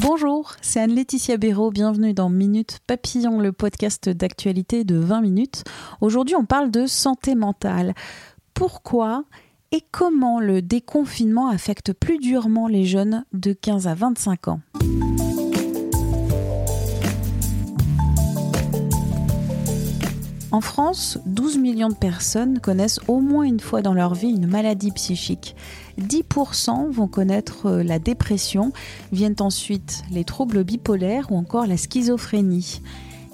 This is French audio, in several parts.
Bonjour, c'est Anne-Laetitia Béraud. Bienvenue dans Minute Papillon, le podcast d'actualité de 20 minutes. Aujourd'hui, on parle de santé mentale. Pourquoi et comment le déconfinement affecte plus durement les jeunes de 15 à 25 ans? En France, 12 millions de personnes connaissent au moins une fois dans leur vie une maladie psychique. 10% vont connaître euh, la dépression, viennent ensuite les troubles bipolaires ou encore la schizophrénie.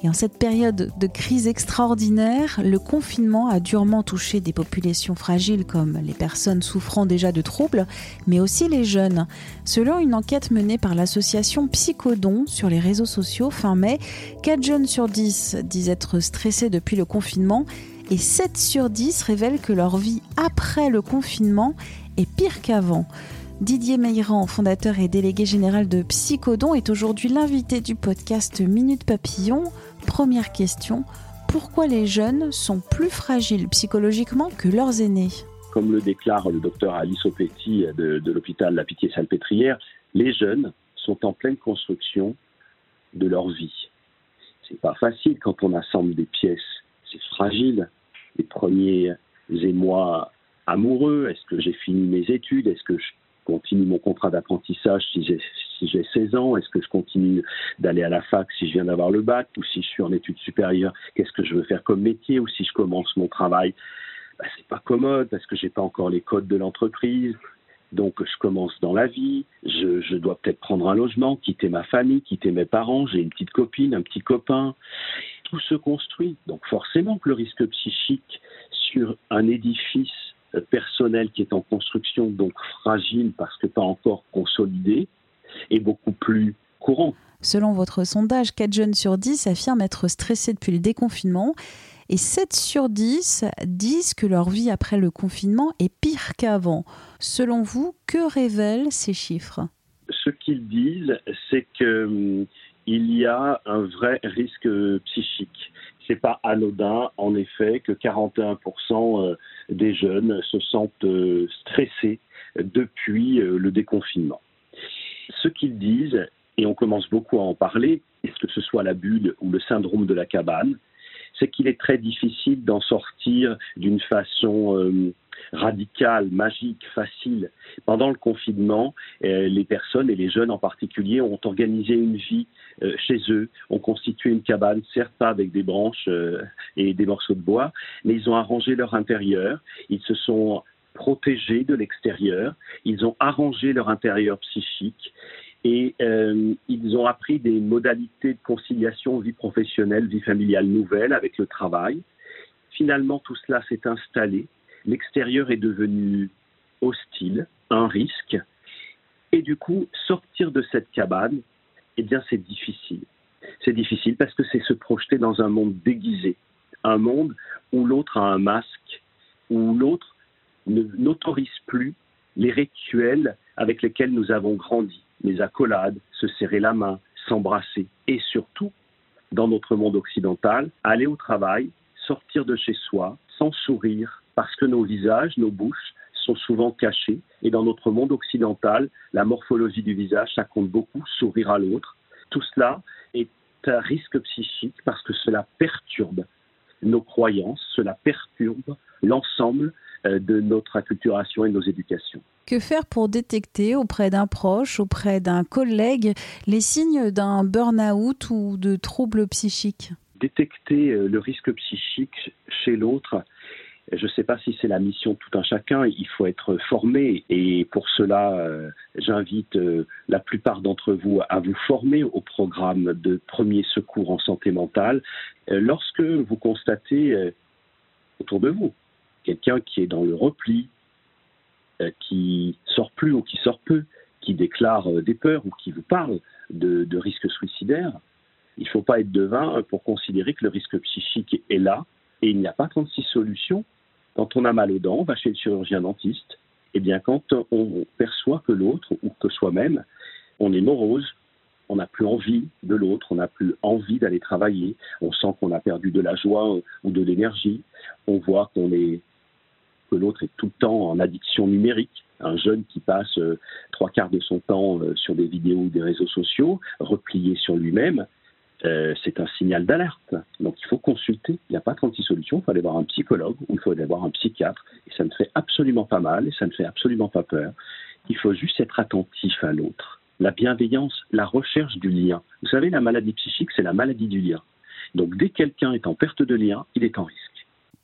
Et en cette période de crise extraordinaire, le confinement a durement touché des populations fragiles comme les personnes souffrant déjà de troubles, mais aussi les jeunes. Selon une enquête menée par l'association Psychodon sur les réseaux sociaux fin mai, 4 jeunes sur 10 disent être stressés depuis le confinement et 7 sur 10 révèlent que leur vie après le confinement est pire qu'avant. Didier Meyrand, fondateur et délégué général de Psychodon, est aujourd'hui l'invité du podcast Minute Papillon. Première question, pourquoi les jeunes sont plus fragiles psychologiquement que leurs aînés Comme le déclare le docteur Alice Opetti de, de l'hôpital La Pitié-Salpêtrière, les jeunes sont en pleine construction de leur vie. C'est pas facile quand on assemble des pièces, c'est fragile. Les premiers émois amoureux, est-ce que j'ai fini mes études, est-ce que je continue mon contrat d'apprentissage si j'ai 16 ans Est-ce que je continue d'aller à la fac si je viens d'avoir le bac Ou si je suis en études supérieures, qu'est-ce que je veux faire comme métier Ou si je commence mon travail bah, C'est pas commode parce que j'ai pas encore les codes de l'entreprise. Donc je commence dans la vie, je, je dois peut-être prendre un logement, quitter ma famille, quitter mes parents, j'ai une petite copine, un petit copain. Tout se construit. Donc forcément que le risque psychique sur un édifice personnel qui est en construction, donc fragile parce que pas encore consolidé, est beaucoup plus courant. Selon votre sondage, 4 jeunes sur 10 affirment être stressés depuis le déconfinement et 7 sur 10 disent que leur vie après le confinement est pire qu'avant. Selon vous, que révèlent ces chiffres? Ce qu'ils disent, c'est qu'il hum, y a un vrai risque psychique. C'est pas anodin, en effet, que 41% euh, des jeunes se sentent euh, stressés depuis euh, le déconfinement. Qu'ils disent, et on commence beaucoup à en parler, est-ce que ce soit la bulle ou le syndrome de la cabane, c'est qu'il est très difficile d'en sortir d'une façon euh, radicale, magique, facile. Pendant le confinement, euh, les personnes et les jeunes en particulier ont organisé une vie euh, chez eux, ont constitué une cabane, certes pas avec des branches et des morceaux de bois, mais ils ont arrangé leur intérieur, ils se sont protégés de l'extérieur, ils ont arrangé leur intérieur psychique et euh, ils ont appris des modalités de conciliation vie professionnelle, vie familiale nouvelle avec le travail. Finalement, tout cela s'est installé. L'extérieur est devenu hostile, un risque. Et du coup, sortir de cette cabane, eh bien, c'est difficile. C'est difficile parce que c'est se projeter dans un monde déguisé, un monde où l'autre a un masque, où l'autre n'autorise plus les rituels avec lesquels nous avons grandi, les accolades, se serrer la main, s'embrasser, et surtout, dans notre monde occidental, aller au travail, sortir de chez soi, sans sourire, parce que nos visages, nos bouches sont souvent cachés, et dans notre monde occidental, la morphologie du visage, ça compte beaucoup, sourire à l'autre. Tout cela est un risque psychique parce que cela perturbe nos croyances, cela perturbe l'ensemble euh, de notre acculturation et de nos éducations. Que faire pour détecter auprès d'un proche, auprès d'un collègue, les signes d'un burn-out ou de troubles psychiques? Détecter euh, le risque psychique chez l'autre, je ne sais pas si c'est la mission de tout un chacun, il faut être formé et pour cela, euh, j'invite la plupart d'entre vous à vous former au programme de premier secours en santé mentale. lorsque vous constatez autour de vous quelqu'un qui est dans le repli, euh, qui sort plus ou qui sort peu, qui déclare euh, des peurs ou qui vous parle de, de risques suicidaires, il ne faut pas être devin pour considérer que le risque psychique est là et il n'y a pas 36 solutions. Quand on a mal aux dents, on va chez le chirurgien dentiste. Eh bien, quand on perçoit que l'autre ou que soi-même, on est morose, on n'a plus envie de l'autre, on n'a plus envie d'aller travailler, on sent qu'on a perdu de la joie ou de l'énergie, on voit que l'autre est tout le temps en addiction numérique. Un jeune qui passe euh, trois quarts de son temps euh, sur des vidéos ou des réseaux sociaux, replié sur lui-même, euh, c'est un signal d'alerte. Donc il faut consulter. Il n'y a pas 36 solutions. Il faut aller voir un psychologue ou il faut aller voir un psychiatre. Et ça ne fait absolument pas mal et ça ne fait absolument pas peur. Il faut juste être attentif à l'autre. La bienveillance, la recherche du lien. Vous savez, la maladie psychique, c'est la maladie du lien. Donc dès que quelqu'un est en perte de lien, il est en risque.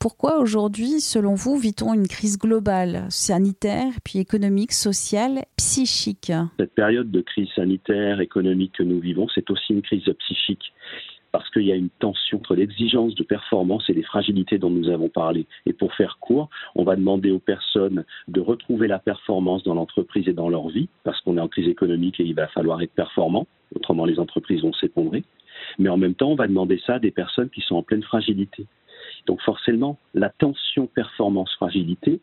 Pourquoi aujourd'hui, selon vous, vit-on une crise globale, sanitaire, puis économique, sociale, psychique? Cette période de crise sanitaire, économique que nous vivons, c'est aussi une crise psychique parce qu'il y a une tension entre l'exigence de performance et les fragilités dont nous avons parlé. Et pour faire court, on va demander aux personnes de retrouver la performance dans l'entreprise et dans leur vie, parce qu'on est en crise économique et il va falloir être performant, autrement les entreprises vont s'effondrer. Mais en même temps, on va demander ça à des personnes qui sont en pleine fragilité. Donc forcément, la tension performance-fragilité,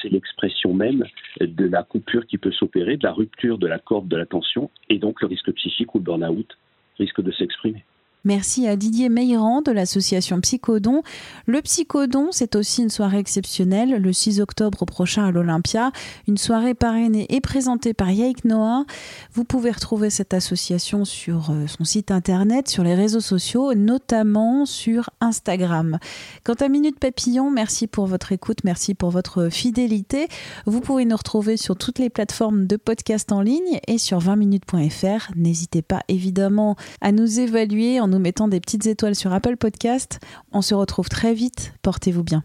c'est l'expression même de la coupure qui peut s'opérer, de la rupture de la corde de la tension, et donc le risque psychique ou le burn-out risque de s'exprimer. Merci à Didier Meyrand de l'association Psychodon. Le Psychodon, c'est aussi une soirée exceptionnelle le 6 octobre prochain à l'Olympia. Une soirée parrainée et présentée par Yaik Noah. Vous pouvez retrouver cette association sur euh, son site internet, sur les réseaux sociaux, notamment sur Instagram. Quant à Minute Papillon, merci pour votre écoute, merci pour votre fidélité. Vous pouvez nous retrouver sur toutes les plateformes de podcast en ligne et sur 20minutes.fr. N'hésitez pas évidemment à nous évaluer en nous mettant des petites étoiles sur Apple Podcast. On se retrouve très vite. Portez-vous bien.